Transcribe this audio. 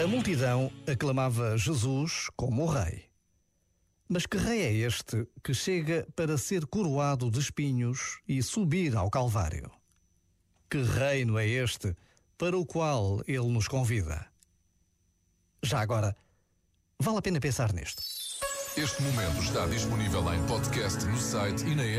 A multidão aclamava Jesus como o rei. Mas que rei é este que chega para ser coroado de espinhos e subir ao Calvário? Que reino é este para o qual ele nos convida? Já agora, vale a pena pensar nisto. Este momento está disponível em podcast no site e na app.